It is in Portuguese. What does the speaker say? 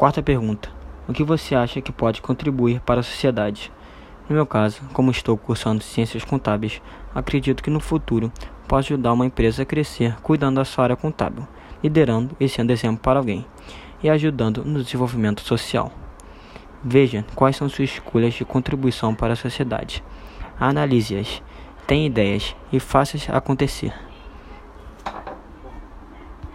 Quarta pergunta: O que você acha que pode contribuir para a sociedade? No meu caso, como estou cursando ciências contábeis, acredito que no futuro posso ajudar uma empresa a crescer cuidando da sua área contábil, liderando e sendo exemplo para alguém, e ajudando no desenvolvimento social. Veja quais são suas escolhas de contribuição para a sociedade. Analise-as, tenha ideias e faça-as acontecer.